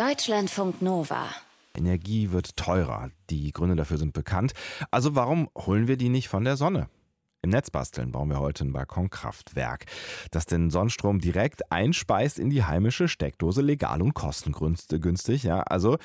Deutschlandfunk Nova. Energie wird teurer. Die Gründe dafür sind bekannt. Also warum holen wir die nicht von der Sonne? Im Netz basteln bauen wir heute ein Balkonkraftwerk, das den Sonnenstrom direkt einspeist in die heimische Steckdose, legal und kostengünstig. Ja, also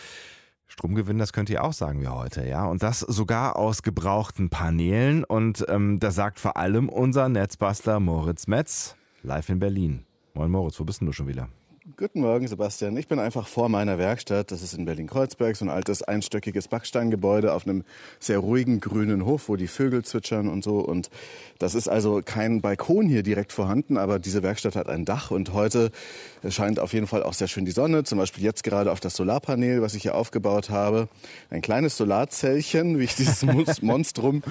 Stromgewinn, das könnt ihr auch sagen wie heute, ja. Und das sogar aus gebrauchten Paneelen. Und ähm, das sagt vor allem unser Netzbastler Moritz Metz, live in Berlin. Moin Moritz, wo bist denn du schon wieder? Guten Morgen, Sebastian. Ich bin einfach vor meiner Werkstatt. Das ist in Berlin-Kreuzberg, so ein altes einstöckiges Backsteingebäude auf einem sehr ruhigen grünen Hof, wo die Vögel zwitschern und so. Und das ist also kein Balkon hier direkt vorhanden, aber diese Werkstatt hat ein Dach und heute scheint auf jeden Fall auch sehr schön die Sonne. Zum Beispiel jetzt gerade auf das Solarpanel, was ich hier aufgebaut habe. Ein kleines Solarzellchen, wie ich dieses Monstrum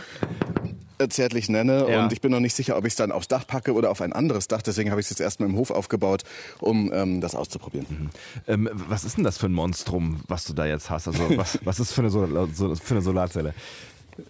zärtlich nenne. Ja. Und ich bin noch nicht sicher, ob ich es dann aufs Dach packe oder auf ein anderes Dach. Deswegen habe ich es jetzt erstmal im Hof aufgebaut, um ähm, das auszuprobieren. Mhm. Ähm, was ist denn das für ein Monstrum, was du da jetzt hast? Also was, was ist für eine, Sol für eine Solarzelle?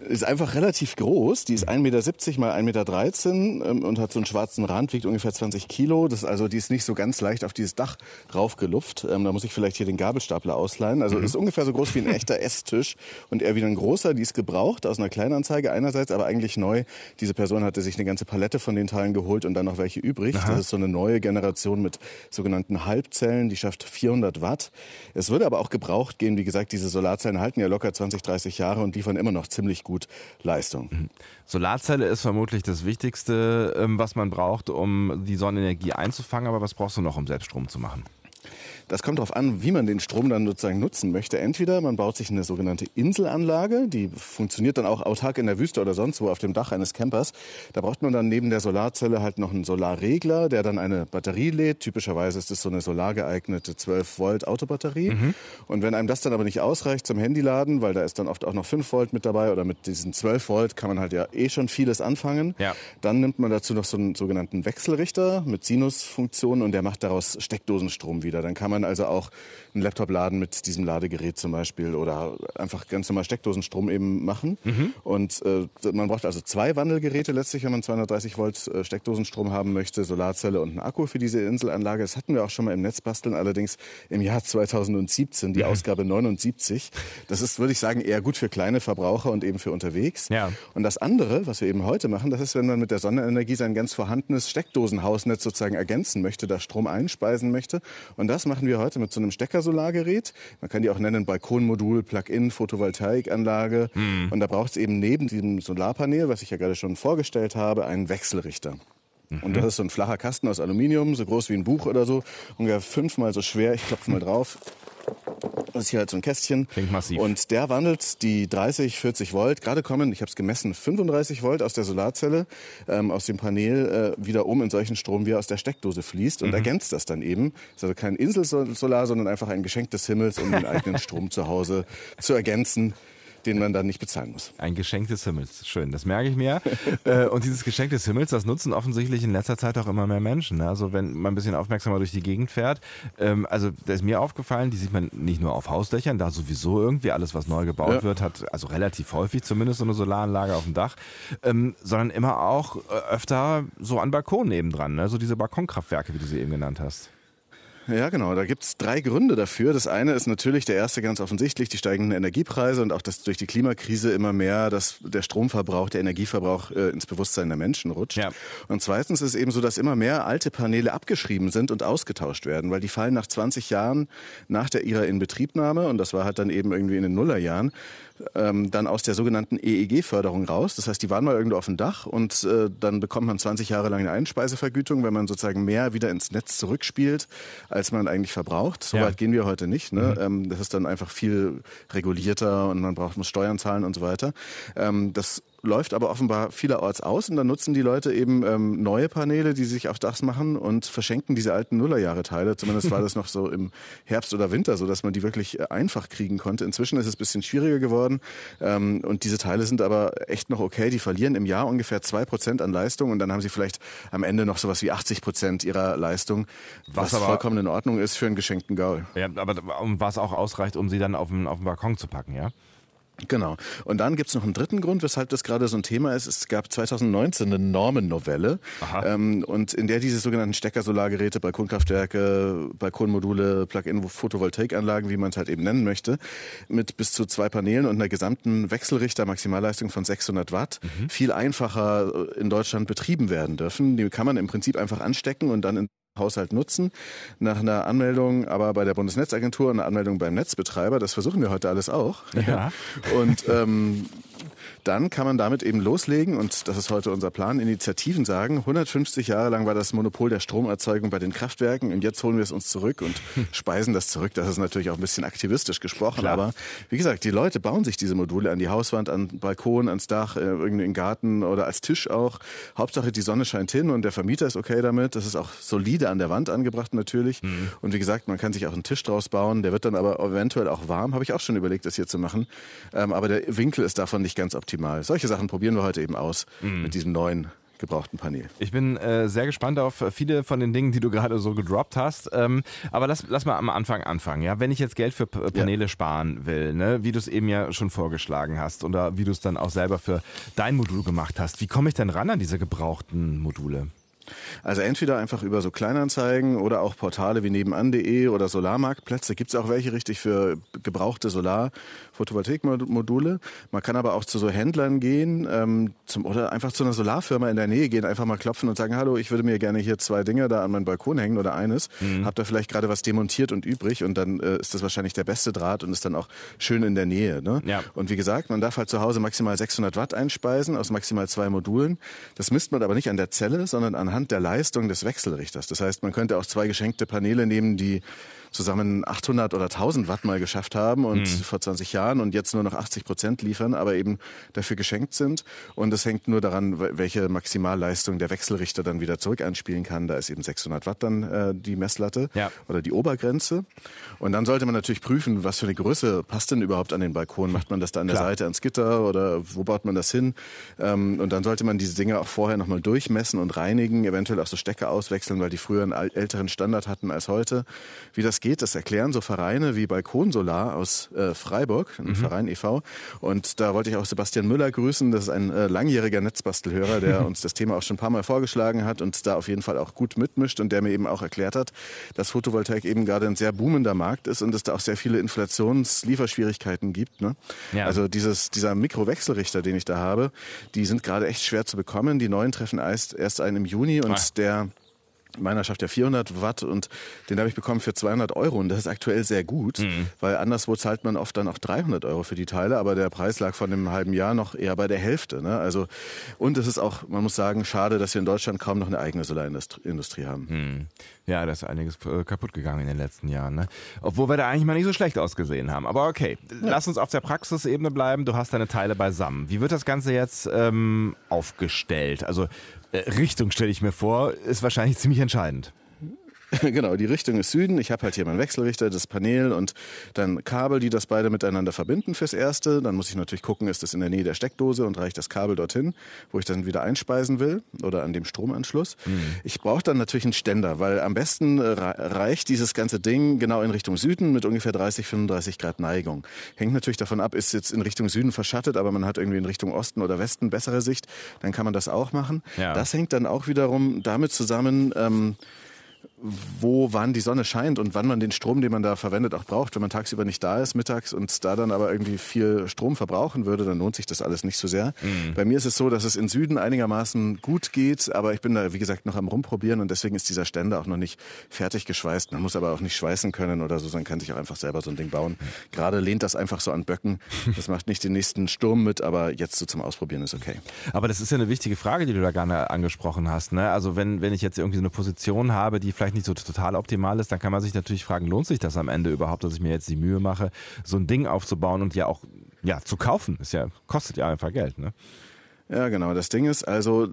Ist einfach relativ groß. Die ist 1,70 Meter mal 1,13 Meter ähm, und hat so einen schwarzen Rand, wiegt ungefähr 20 Kilo. Das, also die ist nicht so ganz leicht auf dieses Dach raufgelupft. Ähm, da muss ich vielleicht hier den Gabelstapler ausleihen. Also mhm. ist ungefähr so groß wie ein echter Esstisch und eher wieder ein großer. Die ist gebraucht aus einer Kleinanzeige einerseits, aber eigentlich neu. Diese Person hatte sich eine ganze Palette von den Teilen geholt und dann noch welche übrig. Aha. Das ist so eine neue Generation mit sogenannten Halbzellen. Die schafft 400 Watt. Es würde aber auch gebraucht gehen. Wie gesagt, diese Solarzellen halten ja locker 20, 30 Jahre und liefern immer noch ziemlich ziemlich gut Leistung. Mhm. Solarzelle ist vermutlich das Wichtigste, ähm, was man braucht, um die Sonnenenergie einzufangen. Aber was brauchst du noch, um selbst Strom zu machen? Das kommt darauf an, wie man den Strom dann sozusagen nutzen möchte. Entweder man baut sich eine sogenannte Inselanlage, die funktioniert dann auch autark in der Wüste oder sonst wo auf dem Dach eines Campers. Da braucht man dann neben der Solarzelle halt noch einen Solarregler, der dann eine Batterie lädt. Typischerweise ist es so eine solargeeignete 12 Volt Autobatterie. Mhm. Und wenn einem das dann aber nicht ausreicht zum Handyladen, weil da ist dann oft auch noch 5 Volt mit dabei oder mit diesen 12 Volt kann man halt ja eh schon vieles anfangen. Ja. Dann nimmt man dazu noch so einen sogenannten Wechselrichter mit Sinusfunktion und der macht daraus Steckdosenstrom wieder. Dann kann man man also auch einen Laptop laden mit diesem Ladegerät zum Beispiel oder einfach ganz normal Steckdosenstrom eben machen. Mhm. Und äh, man braucht also zwei Wandelgeräte letztlich, wenn man 230 Volt äh, Steckdosenstrom haben möchte, Solarzelle und einen Akku für diese Inselanlage. Das hatten wir auch schon mal im Netz basteln, allerdings im Jahr 2017, die mhm. Ausgabe 79. Das ist, würde ich sagen, eher gut für kleine Verbraucher und eben für unterwegs. Ja. Und das andere, was wir eben heute machen, das ist, wenn man mit der Sonnenenergie sein ganz vorhandenes Steckdosenhausnetz sozusagen ergänzen möchte, da Strom einspeisen möchte. Und das machen wir heute mit so einem Steckersolargerät. Man kann die auch nennen Balkonmodul, Plug-in, Photovoltaikanlage. Mhm. Und da braucht es eben neben diesem Solarpanel, was ich ja gerade schon vorgestellt habe, einen Wechselrichter. Und mhm. das ist so ein flacher Kasten aus Aluminium, so groß wie ein Buch oder so, ungefähr fünfmal so schwer. Ich klopfe mal drauf. Das ist hier halt so ein Kästchen. Klingt massiv. Und der wandelt die 30, 40 Volt, gerade kommen, ich habe es gemessen, 35 Volt aus der Solarzelle, ähm, aus dem Panel äh, wieder um in solchen Strom, wie er aus der Steckdose fließt und mhm. ergänzt das dann eben. Das ist also kein Inselsolar, sondern einfach ein Geschenk des Himmels, um den eigenen Strom zu Hause zu ergänzen den man dann nicht bezahlen muss. Ein Geschenk des Himmels. Schön, das merke ich mir. Äh, und dieses Geschenk des Himmels, das nutzen offensichtlich in letzter Zeit auch immer mehr Menschen. Ne? Also wenn man ein bisschen aufmerksamer durch die Gegend fährt. Ähm, also da ist mir aufgefallen, die sieht man nicht nur auf Hausdächern, da sowieso irgendwie alles, was neu gebaut ja. wird, hat also relativ häufig zumindest so eine Solaranlage auf dem Dach, ähm, sondern immer auch äh, öfter so an Balkonen nebendran. Ne? So diese Balkonkraftwerke, wie du sie eben genannt hast. Ja, genau. Da gibt's drei Gründe dafür. Das eine ist natürlich der erste ganz offensichtlich, die steigenden Energiepreise und auch, dass durch die Klimakrise immer mehr dass der Stromverbrauch, der Energieverbrauch äh, ins Bewusstsein der Menschen rutscht. Ja. Und zweitens ist es eben so, dass immer mehr alte Paneele abgeschrieben sind und ausgetauscht werden, weil die fallen nach 20 Jahren nach der ihrer Inbetriebnahme, und das war halt dann eben irgendwie in den Nullerjahren, ähm, dann aus der sogenannten EEG-Förderung raus. Das heißt, die waren mal irgendwo auf dem Dach und äh, dann bekommt man 20 Jahre lang eine Einspeisevergütung, wenn man sozusagen mehr wieder ins Netz zurückspielt, als man eigentlich verbraucht. So ja. weit gehen wir heute nicht. Ne? Mhm. Ähm, das ist dann einfach viel regulierter und man braucht muss Steuern zahlen und so weiter. Ähm, das läuft aber offenbar vielerorts aus und dann nutzen die Leute eben ähm, neue Paneele, die sich aufs Dach machen und verschenken diese alten Nullerjahre-Teile. Zumindest war das noch so im Herbst oder Winter so, dass man die wirklich äh, einfach kriegen konnte. Inzwischen ist es ein bisschen schwieriger geworden ähm, und diese Teile sind aber echt noch okay. Die verlieren im Jahr ungefähr zwei Prozent an Leistung und dann haben sie vielleicht am Ende noch sowas wie 80 Prozent ihrer Leistung, was, was aber, vollkommen in Ordnung ist für einen geschenkten Gaul. Ja, aber was auch ausreicht, um sie dann auf den, auf den Balkon zu packen, ja? Genau. Und dann gibt es noch einen dritten Grund, weshalb das gerade so ein Thema ist. Es gab 2019 eine Normennovelle ähm, und in der diese sogenannten Stecker-Solargeräte, Balkonkraftwerke, Balkonmodule, Plug-in-Photovoltaikanlagen, wie man es halt eben nennen möchte, mit bis zu zwei Paneelen und einer gesamten Wechselrichter-Maximalleistung von 600 Watt mhm. viel einfacher in Deutschland betrieben werden dürfen. Die kann man im Prinzip einfach anstecken und dann in Haushalt nutzen. Nach einer Anmeldung aber bei der Bundesnetzagentur und einer Anmeldung beim Netzbetreiber. Das versuchen wir heute alles auch. Ja. Und ähm, dann kann man damit eben loslegen und das ist heute unser Plan, Initiativen sagen. 150 Jahre lang war das Monopol der Stromerzeugung bei den Kraftwerken und jetzt holen wir es uns zurück und speisen das zurück. Das ist natürlich auch ein bisschen aktivistisch gesprochen, Klar. aber wie gesagt, die Leute bauen sich diese Module an die Hauswand, an Balkon, ans Dach, äh, irgendwie im Garten oder als Tisch auch. Hauptsache die Sonne scheint hin und der Vermieter ist okay damit. Das ist auch solide an der Wand angebracht natürlich. Mhm. Und wie gesagt, man kann sich auch einen Tisch draus bauen. Der wird dann aber eventuell auch warm. Habe ich auch schon überlegt, das hier zu machen. Ähm, aber der Winkel ist davon nicht ganz optimal optimal. Solche Sachen probieren wir heute eben aus mhm. mit diesem neuen gebrauchten Panel. Ich bin äh, sehr gespannt auf viele von den Dingen, die du gerade so gedroppt hast. Ähm, aber lass, lass mal am Anfang anfangen. Ja? Wenn ich jetzt Geld für P Paneele ja. sparen will, ne? wie du es eben ja schon vorgeschlagen hast oder wie du es dann auch selber für dein Modul gemacht hast, wie komme ich denn ran an diese gebrauchten Module? Also entweder einfach über so Kleinanzeigen oder auch Portale wie nebenan.de oder Solarmarktplätze. Gibt es auch welche richtig für gebrauchte Solar-Photovoltaikmodule. Man kann aber auch zu so Händlern gehen ähm, zum, oder einfach zu einer Solarfirma in der Nähe gehen, einfach mal klopfen und sagen, hallo, ich würde mir gerne hier zwei Dinge da an meinen Balkon hängen oder eines. Mhm. Hab da vielleicht gerade was demontiert und übrig und dann äh, ist das wahrscheinlich der beste Draht und ist dann auch schön in der Nähe. Ne? Ja. Und wie gesagt, man darf halt zu Hause maximal 600 Watt einspeisen aus maximal zwei Modulen. Das misst man aber nicht an der Zelle, sondern an anhand der Leistung des Wechselrichters. Das heißt, man könnte auch zwei geschenkte Paneele nehmen, die zusammen 800 oder 1000 Watt mal geschafft haben und mhm. vor 20 Jahren und jetzt nur noch 80 Prozent liefern, aber eben dafür geschenkt sind. Und es hängt nur daran, welche Maximalleistung der Wechselrichter dann wieder zurück einspielen kann. Da ist eben 600 Watt dann äh, die Messlatte ja. oder die Obergrenze. Und dann sollte man natürlich prüfen, was für eine Größe passt denn überhaupt an den Balkon. Macht man das da an der Klar. Seite ans Gitter oder wo baut man das hin? Ähm, und dann sollte man diese Dinge auch vorher nochmal durchmessen und reinigen, eventuell auch so Stecker auswechseln, weil die früher einen älteren Standard hatten als heute. Wie das geht, das erklären so Vereine wie Balkonsolar aus äh, Freiburg, ein mhm. Verein e.V. Und da wollte ich auch Sebastian Müller grüßen. Das ist ein äh, langjähriger Netzbastelhörer, der uns das Thema auch schon ein paar Mal vorgeschlagen hat und da auf jeden Fall auch gut mitmischt und der mir eben auch erklärt hat, dass Photovoltaik eben gerade ein sehr boomender Markt ist und es da auch sehr viele Inflationslieferschwierigkeiten gibt. Ne? Ja. Also dieses, dieser Mikrowechselrichter, den ich da habe, die sind gerade echt schwer zu bekommen. Die neuen treffen erst, erst ein im Juni und ah. der Meiner schafft ja 400 Watt und den habe ich bekommen für 200 Euro und das ist aktuell sehr gut, mhm. weil anderswo zahlt man oft dann auch 300 Euro für die Teile, aber der Preis lag vor einem halben Jahr noch eher bei der Hälfte. Ne? Also und es ist auch, man muss sagen, schade, dass wir in Deutschland kaum noch eine eigene Solarindustrie haben. Mhm. Ja, da ist einiges äh, kaputt gegangen in den letzten Jahren. Ne? Obwohl wir da eigentlich mal nicht so schlecht ausgesehen haben. Aber okay, ja. lass uns auf der Praxisebene bleiben. Du hast deine Teile beisammen. Wie wird das Ganze jetzt ähm, aufgestellt? Also Richtung stelle ich mir vor, ist wahrscheinlich ziemlich entscheidend. genau, die Richtung ist Süden. Ich habe halt hier meinen Wechselrichter, das Panel und dann Kabel, die das beide miteinander verbinden fürs Erste. Dann muss ich natürlich gucken, ist das in der Nähe der Steckdose und reicht das Kabel dorthin, wo ich dann wieder einspeisen will oder an dem Stromanschluss. Mhm. Ich brauche dann natürlich einen Ständer, weil am besten reicht dieses ganze Ding genau in Richtung Süden mit ungefähr 30, 35 Grad Neigung. Hängt natürlich davon ab, ist jetzt in Richtung Süden verschattet, aber man hat irgendwie in Richtung Osten oder Westen bessere Sicht, dann kann man das auch machen. Ja. Das hängt dann auch wiederum damit zusammen, ähm, wo wann die Sonne scheint und wann man den Strom, den man da verwendet, auch braucht. Wenn man tagsüber nicht da ist, mittags und da dann aber irgendwie viel Strom verbrauchen würde, dann lohnt sich das alles nicht so sehr. Mhm. Bei mir ist es so, dass es in Süden einigermaßen gut geht, aber ich bin da, wie gesagt, noch am Rumprobieren und deswegen ist dieser Ständer auch noch nicht fertig geschweißt. Man muss aber auch nicht schweißen können oder so, sondern kann sich auch einfach selber so ein Ding bauen. Gerade lehnt das einfach so an Böcken. Das macht nicht den nächsten Sturm mit, aber jetzt so zum Ausprobieren ist okay. Aber das ist ja eine wichtige Frage, die du da gerne angesprochen hast. Ne? Also wenn, wenn ich jetzt irgendwie so eine Position habe, die vielleicht nicht so total optimal ist, dann kann man sich natürlich fragen, lohnt sich das am Ende überhaupt, dass ich mir jetzt die Mühe mache, so ein Ding aufzubauen und ja auch ja, zu kaufen. Ist ja, kostet ja einfach Geld, ne? Ja, genau. Das Ding ist also,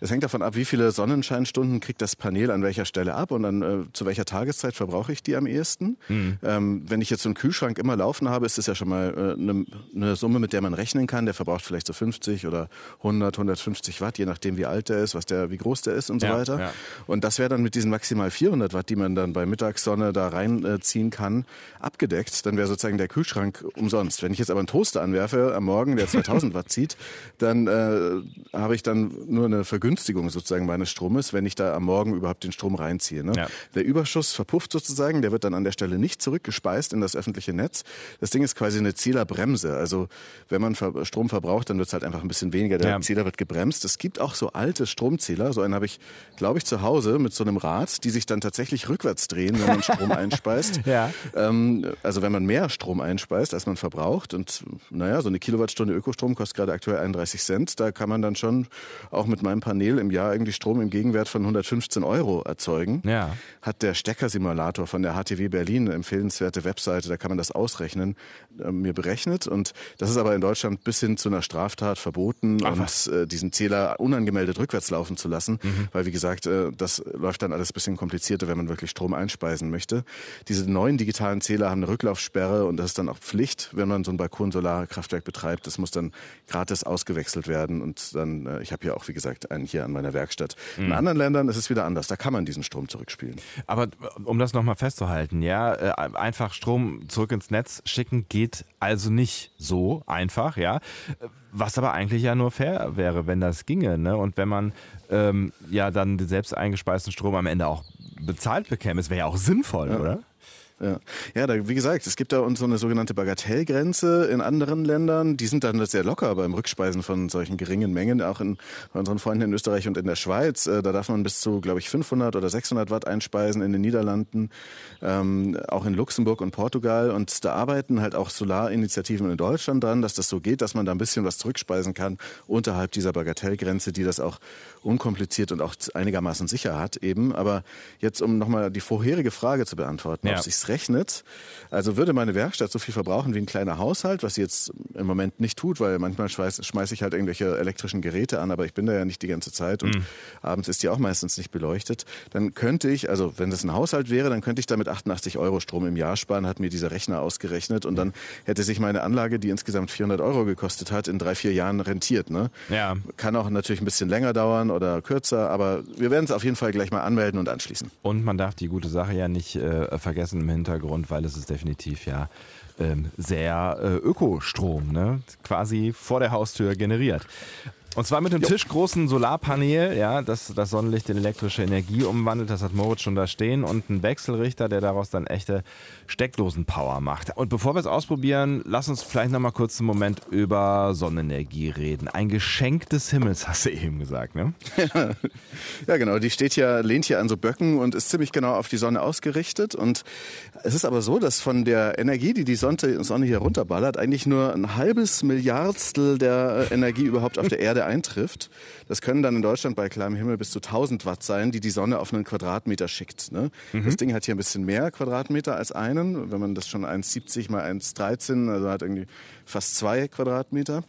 es hängt davon ab, wie viele Sonnenscheinstunden kriegt das Panel an welcher Stelle ab und dann äh, zu welcher Tageszeit verbrauche ich die am ehesten. Mhm. Ähm, wenn ich jetzt so einen Kühlschrank immer laufen habe, ist das ja schon mal eine äh, ne Summe, mit der man rechnen kann. Der verbraucht vielleicht so 50 oder 100, 150 Watt, je nachdem wie alt der ist, was der, wie groß der ist und so ja, weiter. Ja. Und das wäre dann mit diesen maximal 400 Watt, die man dann bei Mittagssonne da reinziehen kann, abgedeckt. Dann wäre sozusagen der Kühlschrank umsonst. Wenn ich jetzt aber einen Toaster anwerfe am Morgen, der 2000 Watt zieht, dann äh, habe ich dann nur eine Vergünstigung sozusagen meines Stromes, wenn ich da am Morgen überhaupt den Strom reinziehe. Ne? Ja. Der Überschuss verpufft sozusagen, der wird dann an der Stelle nicht zurückgespeist in das öffentliche Netz. Das Ding ist quasi eine Zählerbremse. Also wenn man Strom verbraucht, dann wird es halt einfach ein bisschen weniger. Der ja. Zähler wird gebremst. Es gibt auch so alte Stromzähler. So einen habe ich, glaube ich, zu Hause mit so einem Rad, die sich dann tatsächlich rückwärts drehen, wenn man Strom einspeist. Ja. Ähm, also wenn man mehr Strom einspeist, als man verbraucht. Und naja, so eine Kilowattstunde Ökostrom kostet gerade aktuell 31 Cent. Da kann man dann schon auch mit meinem Panel im Jahr irgendwie Strom im Gegenwert von 115 Euro erzeugen. Ja. Hat der Steckersimulator von der HTW Berlin, eine empfehlenswerte Webseite, da kann man das ausrechnen, äh, mir berechnet. Und das ist aber in Deutschland bis hin zu einer Straftat verboten Ach, und äh, diesen Zähler unangemeldet rückwärts laufen zu lassen. Mhm. Weil, wie gesagt, äh, das läuft dann alles ein bisschen komplizierter, wenn man wirklich Strom einspeisen möchte. Diese neuen digitalen Zähler haben eine Rücklaufsperre und das ist dann auch Pflicht, wenn man so ein Balkon-Solarkraftwerk betreibt. Das muss dann gratis ausgewechselt werden und dann, äh, ich habe ja auch, wie gesagt, einen hier an meiner Werkstatt. Mhm. In anderen Ländern ist es wieder anders. Da kann man diesen Strom zurückspielen. Aber um das nochmal festzuhalten, ja, äh, einfach Strom zurück ins Netz schicken geht also nicht so einfach, ja. Was aber eigentlich ja nur fair wäre, wenn das ginge, ne? Und wenn man ähm, ja dann den selbst eingespeisten Strom am Ende auch bezahlt bekäme, es wäre ja auch sinnvoll, ja. oder? Ja, ja da, wie gesagt, es gibt da uns so eine sogenannte Bagatellgrenze in anderen Ländern. Die sind dann sehr locker beim Rückspeisen von solchen geringen Mengen, auch in, bei unseren Freunden in Österreich und in der Schweiz. Äh, da darf man bis zu, glaube ich, 500 oder 600 Watt einspeisen in den Niederlanden, ähm, auch in Luxemburg und Portugal. Und da arbeiten halt auch Solarinitiativen in Deutschland dran, dass das so geht, dass man da ein bisschen was zurückspeisen kann unterhalb dieser Bagatellgrenze, die das auch unkompliziert und auch einigermaßen sicher hat eben. Aber jetzt, um nochmal die vorherige Frage zu beantworten, ja. ob sich's rechnet. Also würde meine Werkstatt so viel verbrauchen wie ein kleiner Haushalt, was sie jetzt im Moment nicht tut, weil manchmal schmeiße schmeiß ich halt irgendwelche elektrischen Geräte an, aber ich bin da ja nicht die ganze Zeit und mhm. abends ist die auch meistens nicht beleuchtet. Dann könnte ich, also wenn das ein Haushalt wäre, dann könnte ich damit 88 Euro Strom im Jahr sparen, hat mir dieser Rechner ausgerechnet und dann hätte sich meine Anlage, die insgesamt 400 Euro gekostet hat, in drei, vier Jahren rentiert. Ne? Ja. Kann auch natürlich ein bisschen länger dauern oder kürzer, aber wir werden es auf jeden Fall gleich mal anmelden und anschließen. Und man darf die gute Sache ja nicht äh, vergessen Hintergrund, weil es ist definitiv ja ähm, sehr äh, Ökostrom, ne? quasi vor der Haustür generiert. Und zwar mit dem tischgroßen Solarpanel, ja, das das Sonnenlicht in elektrische Energie umwandelt. Das hat Moritz schon da stehen. Und ein Wechselrichter, der daraus dann echte Steckdosenpower macht. Und bevor wir es ausprobieren, lass uns vielleicht nochmal kurz einen Moment über Sonnenenergie reden. Ein Geschenk des Himmels, hast du eben gesagt, ne? ja, genau. Die steht hier, lehnt hier an so Böcken und ist ziemlich genau auf die Sonne ausgerichtet. Und es ist aber so, dass von der Energie, die die Sonne hier runterballert, eigentlich nur ein halbes Milliardstel der Energie überhaupt auf der Erde Erde eintrifft, das können dann in Deutschland bei klarem Himmel bis zu 1000 Watt sein, die die Sonne auf einen Quadratmeter schickt. Ne? Mhm. Das Ding hat hier ein bisschen mehr Quadratmeter als einen. Wenn man das schon 1,70 mal 1,13, also hat irgendwie fast zwei Quadratmeter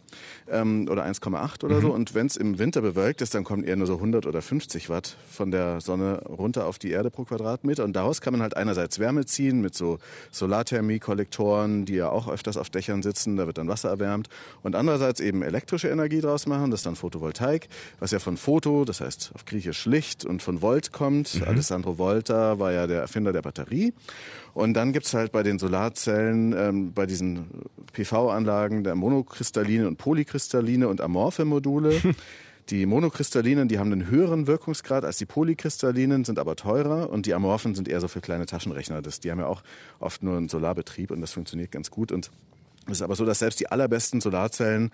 ähm, oder 1,8 oder mhm. so. Und wenn es im Winter bewölkt ist, dann kommen eher nur so 100 oder 50 Watt von der Sonne runter auf die Erde pro Quadratmeter. Und daraus kann man halt einerseits Wärme ziehen mit so Solarthermie-Kollektoren, die ja auch öfters auf Dächern sitzen, da wird dann Wasser erwärmt. Und andererseits eben elektrische Energie draus machen, das ist dann Photovoltaik, was ja von Foto, das heißt auf Griechisch Licht und von Volt kommt. Mhm. Alessandro Volta war ja der Erfinder der Batterie. Und dann gibt's halt bei den Solarzellen, ähm, bei diesen PV-Anlagen der monokristalline und polykristalline und amorphe Module. Die monokristallinen, die haben einen höheren Wirkungsgrad als die polykristallinen, sind aber teurer und die amorphen sind eher so für kleine Taschenrechner. Das, die haben ja auch oft nur einen Solarbetrieb und das funktioniert ganz gut. Und es ist aber so, dass selbst die allerbesten Solarzellen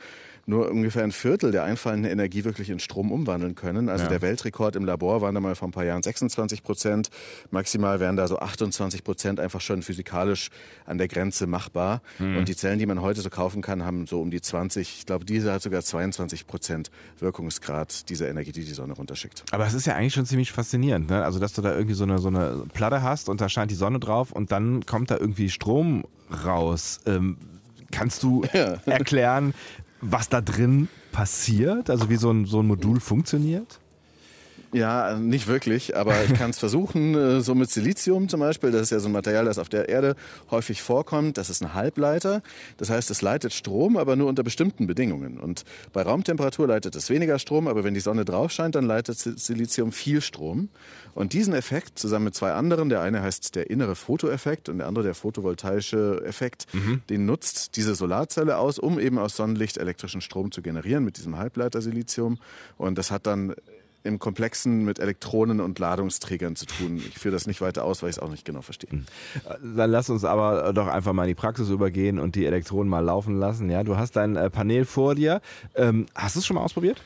nur ungefähr ein Viertel der einfallenden Energie wirklich in Strom umwandeln können. Also ja. der Weltrekord im Labor waren da mal vor ein paar Jahren 26 Prozent. Maximal wären da so 28 Prozent einfach schon physikalisch an der Grenze machbar. Mhm. Und die Zellen, die man heute so kaufen kann, haben so um die 20. Ich glaube, diese hat sogar 22 Prozent Wirkungsgrad dieser Energie, die die Sonne runterschickt. Aber es ist ja eigentlich schon ziemlich faszinierend, ne? Also, dass du da irgendwie so eine, so eine Platte hast und da scheint die Sonne drauf und dann kommt da irgendwie Strom raus. Ähm, Kannst du erklären, was da drin passiert? Also wie so ein, so ein Modul funktioniert? Ja, nicht wirklich, aber ich kann es versuchen, äh, so mit Silizium zum Beispiel. Das ist ja so ein Material, das auf der Erde häufig vorkommt. Das ist ein Halbleiter. Das heißt, es leitet Strom, aber nur unter bestimmten Bedingungen. Und bei Raumtemperatur leitet es weniger Strom, aber wenn die Sonne drauf scheint, dann leitet Silizium viel Strom. Und diesen Effekt zusammen mit zwei anderen, der eine heißt der innere Fotoeffekt und der andere der photovoltaische Effekt, mhm. den nutzt diese Solarzelle aus, um eben aus Sonnenlicht elektrischen Strom zu generieren mit diesem Halbleiter Silizium. Und das hat dann im Komplexen mit Elektronen und Ladungsträgern zu tun. Ich führe das nicht weiter aus, weil ich es auch nicht genau verstehe. Hm. Dann lass uns aber doch einfach mal in die Praxis übergehen und die Elektronen mal laufen lassen. Ja, du hast dein äh, Panel vor dir. Ähm, hast du es schon mal ausprobiert?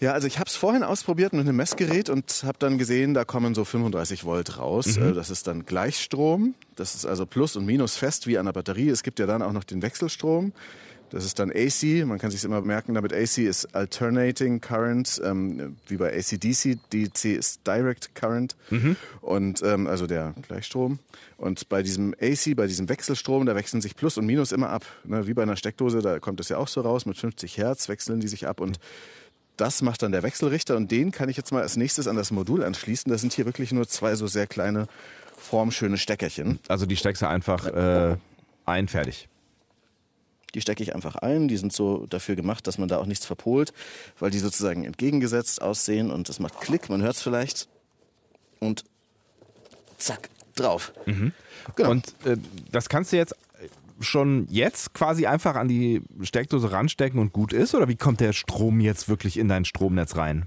Ja, also ich habe es vorhin ausprobiert mit einem Messgerät und habe dann gesehen, da kommen so 35 Volt raus. Mhm. Äh, das ist dann Gleichstrom. Das ist also Plus und Minus fest wie an der Batterie. Es gibt ja dann auch noch den Wechselstrom. Das ist dann AC, man kann sich immer merken, damit AC ist Alternating Current, ähm, wie bei ACDC. DC ist Direct Current mhm. und ähm, also der Gleichstrom. Und bei diesem AC, bei diesem Wechselstrom, da wechseln sich Plus und Minus immer ab. Ne? Wie bei einer Steckdose, da kommt es ja auch so raus, mit 50 Hertz wechseln die sich ab und das macht dann der Wechselrichter und den kann ich jetzt mal als nächstes an das Modul anschließen. Das sind hier wirklich nur zwei so sehr kleine, formschöne Steckerchen. Also die steckst du einfach äh, ein, fertig. Die stecke ich einfach ein. Die sind so dafür gemacht, dass man da auch nichts verpolt, weil die sozusagen entgegengesetzt aussehen und das macht Klick, man hört es vielleicht. Und zack, drauf. Mhm. Genau. Und äh, das kannst du jetzt schon jetzt quasi einfach an die Steckdose ranstecken und gut ist? Oder wie kommt der Strom jetzt wirklich in dein Stromnetz rein?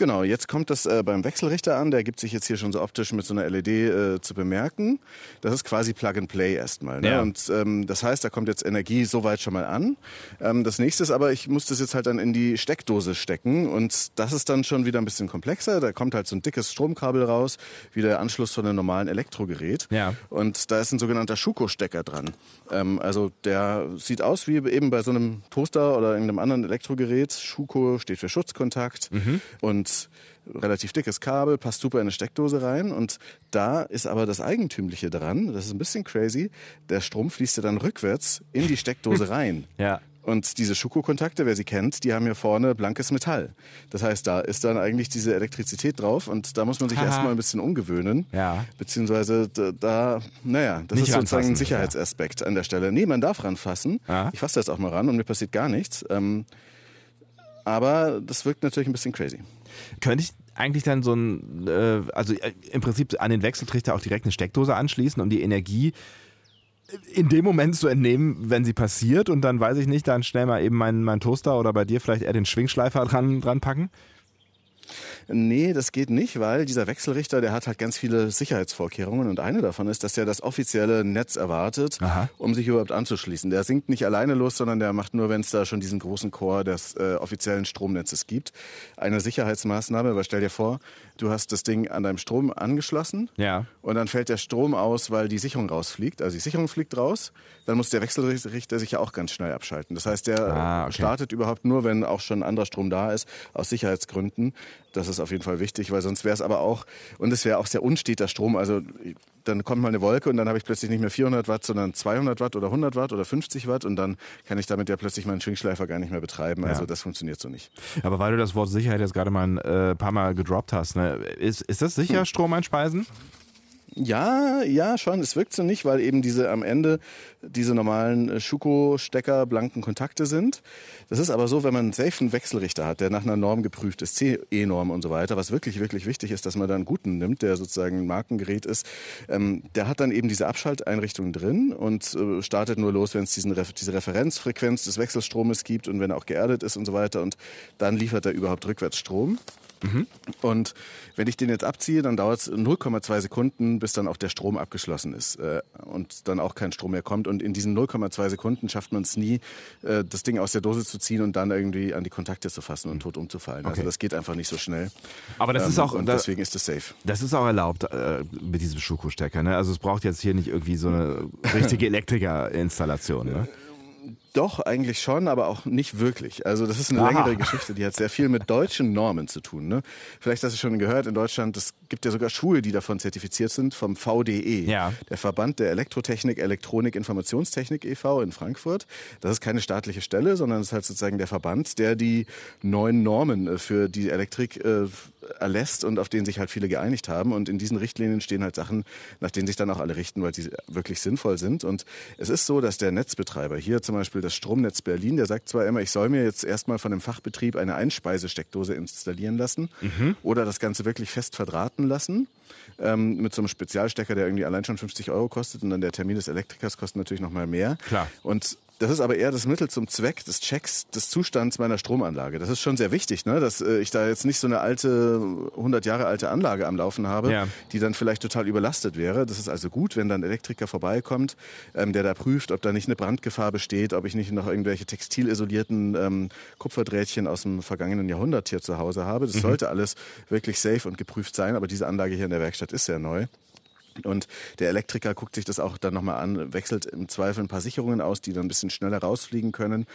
Genau, jetzt kommt das äh, beim Wechselrichter an. Der gibt sich jetzt hier schon so optisch mit so einer LED äh, zu bemerken. Das ist quasi Plug and Play erstmal. Ne? Ja. Und ähm, das heißt, da kommt jetzt Energie soweit schon mal an. Ähm, das nächste ist aber, ich muss das jetzt halt dann in die Steckdose stecken und das ist dann schon wieder ein bisschen komplexer. Da kommt halt so ein dickes Stromkabel raus, wie der Anschluss von einem normalen Elektrogerät. Ja. Und da ist ein sogenannter Schuko-Stecker dran. Ähm, also der sieht aus wie eben bei so einem Toaster oder irgendeinem anderen Elektrogerät. Schuko steht für Schutzkontakt mhm. und relativ dickes Kabel, passt super in eine Steckdose rein. Und da ist aber das Eigentümliche dran, das ist ein bisschen crazy, der Strom fließt ja dann rückwärts in die Steckdose rein. ja. Und diese Schuko-Kontakte, wer sie kennt, die haben hier vorne blankes Metall. Das heißt, da ist dann eigentlich diese Elektrizität drauf und da muss man sich erstmal ein bisschen umgewöhnen. Ja. Beziehungsweise da, naja, das Nicht ist sozusagen ein Sicherheitsaspekt ja. an der Stelle. Nee, man darf ranfassen. Ja. Ich fasse jetzt auch mal ran und mir passiert gar nichts. Ähm, aber das wirkt natürlich ein bisschen crazy. Könnte ich eigentlich dann so ein, äh, also äh, im Prinzip an den Wechseltrichter auch direkt eine Steckdose anschließen, um die Energie in dem Moment zu entnehmen, wenn sie passiert und dann weiß ich nicht, dann schnell mal eben meinen mein Toaster oder bei dir vielleicht eher den Schwingschleifer dran, dran packen? Nee, das geht nicht, weil dieser Wechselrichter, der hat halt ganz viele Sicherheitsvorkehrungen und eine davon ist, dass er das offizielle Netz erwartet, Aha. um sich überhaupt anzuschließen. Der sinkt nicht alleine los, sondern der macht nur, wenn es da schon diesen großen Chor des äh, offiziellen Stromnetzes gibt. Eine Sicherheitsmaßnahme, weil stell dir vor, du hast das Ding an deinem Strom angeschlossen ja. und dann fällt der Strom aus, weil die Sicherung rausfliegt. Also die Sicherung fliegt raus, dann muss der Wechselrichter sich ja auch ganz schnell abschalten. Das heißt, der ah, okay. startet überhaupt nur, wenn auch schon anderer Strom da ist, aus Sicherheitsgründen. Das ist auf jeden Fall wichtig, weil sonst wäre es aber auch, und es wäre auch sehr unsteter Strom. Also dann kommt mal eine Wolke und dann habe ich plötzlich nicht mehr 400 Watt, sondern 200 Watt oder 100 Watt oder 50 Watt und dann kann ich damit ja plötzlich meinen Schwingschleifer gar nicht mehr betreiben. Also ja. das funktioniert so nicht. Aber weil du das Wort Sicherheit jetzt gerade mal ein äh, paar Mal gedroppt hast, ne? ist, ist das sicher, hm. Strom einspeisen? Ja, ja, schon. Es wirkt so nicht, weil eben diese am Ende diese normalen äh, Schuko-Stecker blanken Kontakte sind. Das ist aber so, wenn man einen safen Wechselrichter hat, der nach einer Norm geprüft ist, CE-Norm und so weiter, was wirklich, wirklich wichtig ist, dass man da einen guten nimmt, der sozusagen ein Markengerät ist, ähm, der hat dann eben diese Abschalteinrichtung drin und äh, startet nur los, wenn es diesen, diese Referenzfrequenz des Wechselstromes gibt und wenn er auch geerdet ist und so weiter und dann liefert er überhaupt rückwärts Strom. Mhm. Und wenn ich den jetzt abziehe, dann dauert es 0,2 Sekunden, bis dann auch der Strom abgeschlossen ist äh, und dann auch kein Strom mehr kommt. Und in diesen 0,2 Sekunden schafft man es nie, äh, das Ding aus der Dose zu ziehen und dann irgendwie an die Kontakte zu fassen und mhm. tot umzufallen. Also okay. Also das geht einfach nicht so schnell. Aber das ähm, ist auch und da, deswegen ist es safe. Das ist auch erlaubt äh, mit diesem Schuko-Stecker. Ne? Also es braucht jetzt hier nicht irgendwie so eine richtige Elektrikerinstallation. Ne? Doch, eigentlich schon, aber auch nicht wirklich. Also das ist eine Aha. längere Geschichte, die hat sehr viel mit deutschen Normen zu tun. Ne? Vielleicht hast du schon gehört, in Deutschland, das gibt ja sogar Schuhe, die davon zertifiziert sind, vom VDE, ja. der Verband der Elektrotechnik, Elektronik, Informationstechnik e.V. in Frankfurt. Das ist keine staatliche Stelle, sondern es ist halt sozusagen der Verband, der die neuen Normen äh, für die Elektrik äh, erlässt und auf denen sich halt viele geeinigt haben. Und in diesen Richtlinien stehen halt Sachen, nach denen sich dann auch alle richten, weil sie wirklich sinnvoll sind. Und es ist so, dass der Netzbetreiber, hier zum Beispiel das Stromnetz Berlin, der sagt zwar immer, ich soll mir jetzt erstmal von dem Fachbetrieb eine Einspeisesteckdose installieren lassen mhm. oder das Ganze wirklich fest verdrahten lassen ähm, mit so einem Spezialstecker, der irgendwie allein schon 50 Euro kostet und dann der Termin des Elektrikers kostet natürlich noch mal mehr. Klar. Und das ist aber eher das Mittel zum Zweck des Checks des Zustands meiner Stromanlage. Das ist schon sehr wichtig, ne? dass äh, ich da jetzt nicht so eine alte, 100 Jahre alte Anlage am Laufen habe, ja. die dann vielleicht total überlastet wäre. Das ist also gut, wenn dann ein Elektriker vorbeikommt, ähm, der da prüft, ob da nicht eine Brandgefahr besteht, ob ich nicht noch irgendwelche textilisolierten ähm, Kupferdrähtchen aus dem vergangenen Jahrhundert hier zu Hause habe. Das mhm. sollte alles wirklich safe und geprüft sein, aber diese Anlage hier in der Werkstatt ist sehr neu. Und der Elektriker guckt sich das auch dann nochmal an, wechselt im Zweifel ein paar Sicherungen aus, die dann ein bisschen schneller rausfliegen können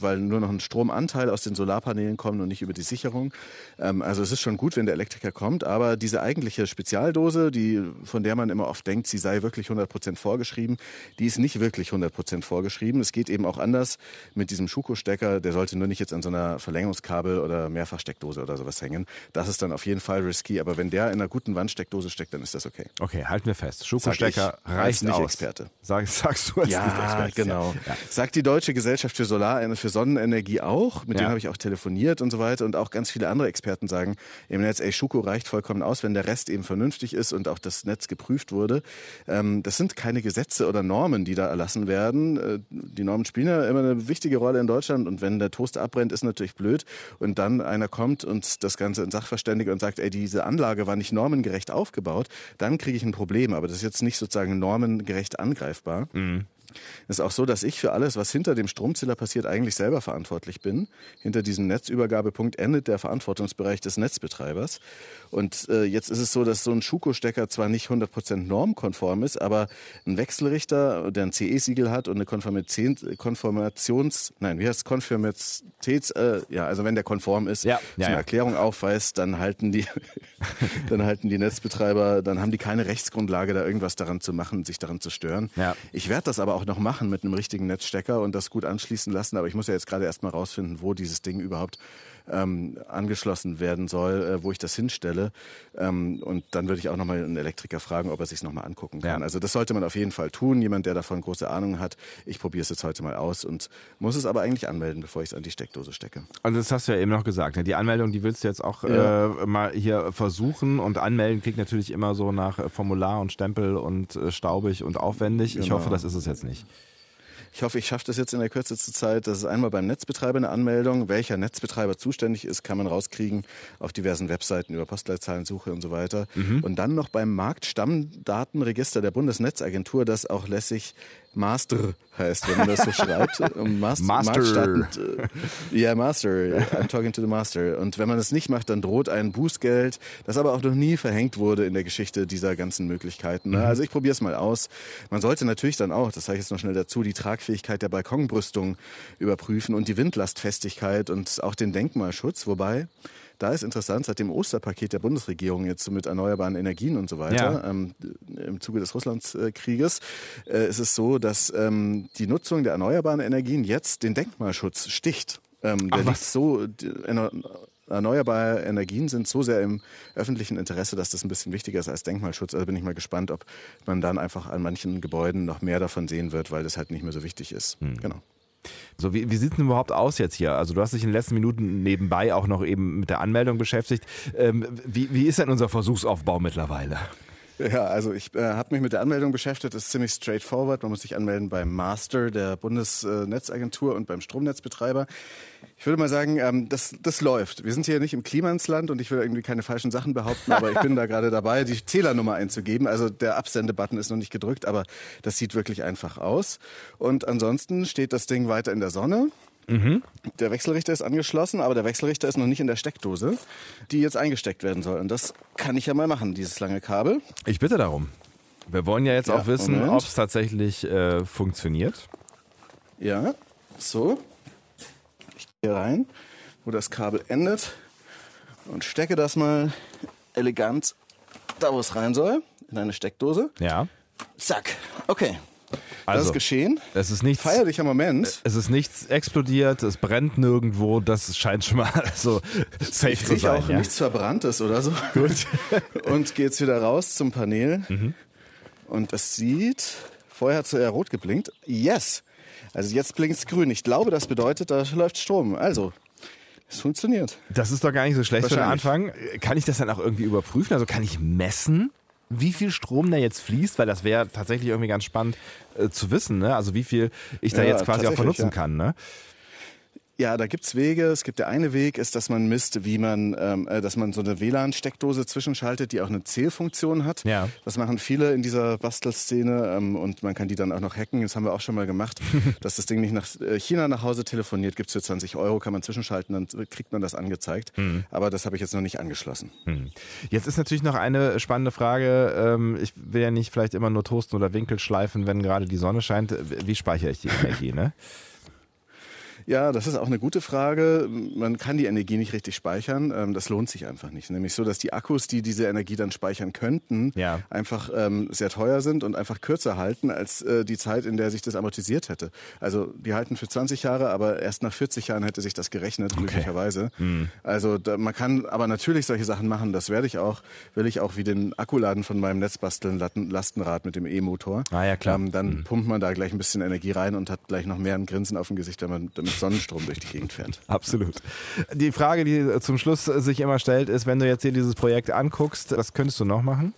weil nur noch ein Stromanteil aus den Solarpanelen kommt und nicht über die Sicherung. Ähm, also es ist schon gut, wenn der Elektriker kommt, aber diese eigentliche Spezialdose, die, von der man immer oft denkt, sie sei wirklich 100 Prozent vorgeschrieben, die ist nicht wirklich 100 Prozent vorgeschrieben. Es geht eben auch anders mit diesem Schuko-Stecker. Der sollte nur nicht jetzt an so einer Verlängerungskabel oder Mehrfachsteckdose oder sowas hängen. Das ist dann auf jeden Fall risky. Aber wenn der in einer guten Wandsteckdose steckt, dann ist das okay. Okay, halten wir fest. Schuko-Stecker reicht nicht aus. Experte. Sag, sagst du als ja, Nicht-Experte. genau. Ja. Sagt die Deutsche Gesellschaft für Solar, für für Sonnenenergie auch. Mit Ja. denen habe ich auch telefoniert und so weiter. Und auch ganz viele andere Experten sagen im Netz, ey, Schuko reicht vollkommen aus, wenn der Rest eben vernünftig ist und auch das Netz geprüft wurde. Ähm, das sind keine Gesetze oder Normen, die da erlassen werden. Äh, die Normen spielen ja immer eine wichtige Rolle in Deutschland. Und wenn der Toaster abbrennt, ist natürlich blöd. Und dann einer kommt und das Ganze in Sachverständige und sagt, ey, diese Anlage war nicht normengerecht aufgebaut, dann kriege ich ein Problem. Aber das ist jetzt nicht sozusagen normengerecht angreifbar. Es ist auch so, dass ich für alles, was hinter dem Stromzähler passiert, eigentlich selber verantwortlich bin. Hinter diesem Netzübergabepunkt endet der Verantwortungsbereich des Netzbetreibers. Und äh, jetzt ist es so, dass so ein Schuko-Stecker zwar nicht 100% normkonform ist, aber ein Wechselrichter, der ein CE-Siegel hat und eine Konformations, nein, wie heißt es, Konformitäts, äh, ja, also wenn der konform ist, Ja, ja, eine. Erklärung aufweist, dann halten die, dann halten die Netzbetreiber, dann haben die keine Rechtsgrundlage, da irgendwas daran zu machen, sich daran zu stören. Ja. Ich werde das aber auch noch machen mit einem richtigen Netzstecker und das gut anschließen lassen. Aber ich muss ja jetzt gerade erstmal rausfinden, wo dieses Ding überhaupt ähm, angeschlossen werden soll, äh, wo ich das hinstelle. Ähm, und dann würde ich auch nochmal einen Elektriker fragen, ob er sich nochmal angucken kann. Ja. Also das sollte man auf jeden Fall tun. Jemand, der davon große Ahnung hat. Ich probiere es jetzt heute mal aus und muss es aber eigentlich anmelden, bevor ich es an die Steckdose stecke. Und das hast du ja eben noch gesagt. Ne? Die Anmeldung, die willst du jetzt auch Ja. äh, mal hier versuchen. Und anmelden klingt natürlich immer so nach äh, Formular und Stempel und äh, staubig und aufwendig. Ich Genau. hoffe, das ist es jetzt nicht. Ich hoffe, ich schaffe das jetzt in der kürzesten Zeit. Das ist einmal beim Netzbetreiber eine Anmeldung. Welcher Netzbetreiber zuständig ist, kann man rauskriegen auf diversen Webseiten über Postleitzahlensuche und so weiter. Und dann noch beim Marktstammdatenregister der Bundesnetzagentur, das auch lässig Master heißt, wenn man das so schreibt. Mas- Master. Marktstatten- äh, Ja, Master. I'm talking to the Master. Und wenn man das nicht macht, dann droht ein Bußgeld, das aber auch noch nie verhängt wurde in der Geschichte dieser ganzen Möglichkeiten. ne? Also ich probiere es mal aus. Man sollte natürlich dann auch, das sage ich jetzt noch schnell dazu, die Tragfähigkeit der Balkonbrüstung überprüfen und die Windlastfestigkeit und auch den Denkmalschutz. Wobei, da ist interessant, seit dem Osterpaket der Bundesregierung jetzt so mit erneuerbaren Energien und so weiter, Ja. ähm, im Zuge des Russlandskrieges, äh, ist es so, dass ähm, die Nutzung der erneuerbaren Energien jetzt den Denkmalschutz sticht. Ähm, der Ach, was? liegt so, erneuerbare Energien sind so sehr im öffentlichen Interesse, dass das ein bisschen wichtiger ist als Denkmalschutz. Also bin ich mal gespannt, ob man dann einfach an manchen Gebäuden noch mehr davon sehen wird, weil das halt nicht mehr so wichtig ist. Hm. Genau. So, wie, wie sieht es denn überhaupt aus jetzt hier? Also du hast dich in den letzten Minuten nebenbei auch noch eben mit der Anmeldung beschäftigt. Ähm, wie, wie ist denn unser Versuchsaufbau mittlerweile? Ja, also ich äh, habe mich mit der Anmeldung beschäftigt. Das ist ziemlich straightforward. Man muss sich anmelden beim Master der Bundesnetzagentur und beim Stromnetzbetreiber. Ich würde mal sagen, ähm, das, das läuft. Wir sind hier nicht im Klimansland und ich will irgendwie keine falschen Sachen behaupten, aber ich bin da gerade dabei, die Zählernummer einzugeben. Also der Absendebutton ist noch nicht gedrückt, aber das sieht wirklich einfach aus. Und ansonsten steht das Ding weiter in der Sonne. Der Wechselrichter ist angeschlossen, aber der Wechselrichter ist noch nicht in der Steckdose, die jetzt eingesteckt werden soll. Und das kann ich ja mal machen, dieses lange Kabel. Ich bitte darum. Wir wollen ja jetzt Ja, auch wissen, ob es tatsächlich äh, funktioniert. Ja, so. Ich gehe hier rein, wo das Kabel endet und stecke das mal elegant da wo es rein soll, in eine Steckdose. Ja. Zack. Okay. Also, das ist geschehen. Es ist nichts. Feierlicher Moment. Es ist nichts explodiert, es brennt nirgendwo, das scheint schon mal so safe Ich zu sein. auch ja. nichts Verbranntes oder so. Gut. Und gehe jetzt wieder raus zum Panel. Mhm. Und es sieht, vorher hat es eher rot geblinkt. Yes! Also jetzt blinkt es grün. Ich glaube, das bedeutet, da läuft Strom. Also, es funktioniert. Das ist doch gar nicht so schlecht für den. Anfang. Kann ich das dann auch irgendwie überprüfen? Also kann ich messen, wie viel Strom da jetzt fließt? Weil das wäre tatsächlich irgendwie ganz spannend äh, zu wissen. Ne? Also wie viel ich da Ja, jetzt quasi auch vernutzen ja. kann. Ne? Ja, da gibt's Wege. Es gibt der eine Weg, ist, dass man misst, wie man, ähm, äh, dass man so eine WLAN-Steckdose zwischenschaltet, die auch eine Zählfunktion hat. Ja. Das machen viele in dieser Bastelszene ähm, und man kann die dann auch noch hacken. Das haben wir auch schon mal gemacht, dass das Ding nicht nach äh, China nach Hause telefoniert. Gibt's für 20 Euro, kann man zwischenschalten, dann kriegt man das angezeigt. Aber das habe ich jetzt noch nicht angeschlossen. Hm. Jetzt ist natürlich noch eine spannende Frage. Ähm, ich will ja nicht vielleicht immer nur toasten oder Winkel schleifen, wenn gerade die Sonne scheint. Wie speichere ich die Energie? Ne? Ja, das ist auch eine gute Frage. Man kann die Energie nicht richtig speichern. Ähm, Das lohnt sich einfach nicht. Nämlich so, dass die Akkus, die diese Energie dann speichern könnten, Ja. einfach ähm, sehr teuer sind und einfach kürzer halten als äh, die Zeit, in der sich das amortisiert hätte. Also die halten für 20 Jahre, aber erst nach 40 Jahren hätte sich das gerechnet, möglicherweise. Hm. Also da, man kann aber natürlich solche Sachen machen. Das werde ich auch. Will ich auch wie den Akkuladen von meinem Netzbasteln Latten- Lastenrad mit dem E-Motor. Ah, ja, klar. Ähm, dann Hm. pumpt man da gleich ein bisschen Energie rein und hat gleich noch mehr ein Grinsen auf dem Gesicht, wenn man mit Sonnenstrom durch die Gegend fährt. Absolut. Die Frage, die zum Schluss sich immer stellt, ist, wenn du jetzt hier dieses Projekt anguckst, was könntest du noch machen?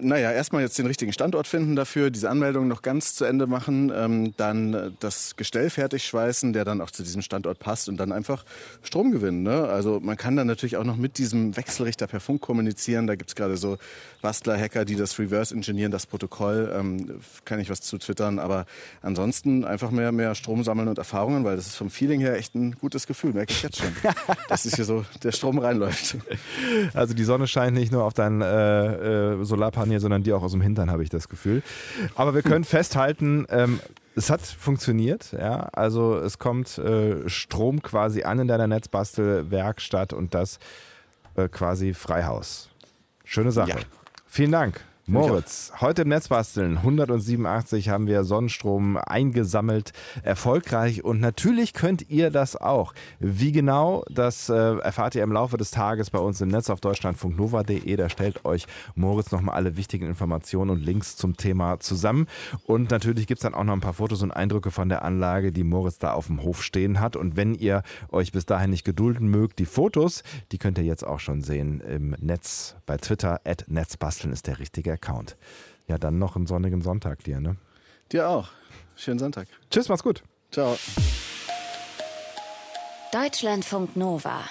Naja, erstmal jetzt den richtigen Standort finden dafür, diese Anmeldung noch ganz zu Ende machen, ähm, dann äh, das Gestell fertig schweißen, der dann auch zu diesem Standort passt und dann einfach Strom gewinnen. Ne? Also man kann dann natürlich auch noch mit diesem Wechselrichter per Funk kommunizieren. Da gibt's gerade so Bastler-Hacker, die das reverse engineeren, das Protokoll. Ähm, kann ich was zu twittern, aber ansonsten einfach mehr, mehr Strom sammeln und Erfahrungen, weil das ist vom Feeling her echt ein gutes Gefühl, merke ich jetzt schon. dass es hier so der Strom reinläuft. Also die Sonne scheint nicht nur auf dein äh, äh, Solarpanel, sondern dir auch aus dem Hintern, habe ich das Gefühl. Aber wir können festhalten, ähm, es hat funktioniert, ja. Also es kommt äh, Strom quasi an in deiner Netzbastelwerkstatt und das äh, quasi Freihaus. Schöne Sache. Ja. Vielen Dank. Moritz, heute im Netzbasteln 187 haben wir Sonnenstrom eingesammelt, erfolgreich und natürlich könnt ihr das auch. Wie genau, das äh, erfahrt ihr im Laufe des Tages bei uns im Netz auf deutschlandfunknova.de. Da stellt euch Moritz nochmal alle wichtigen Informationen und Links zum Thema zusammen. Und natürlich gibt es dann auch noch ein paar Fotos und Eindrücke von der Anlage, die Moritz da auf dem Hof stehen hat. Und wenn ihr euch bis dahin nicht gedulden mögt, die Fotos, die könnt ihr jetzt auch schon sehen im Netz bei Twitter. Netzbasteln ist der richtige Account. Ja, dann noch einen sonnigen Sonntag dir, ne? Dir auch. Schönen Sonntag. Tschüss, mach's gut. Ciao. Deutschlandfunk Nova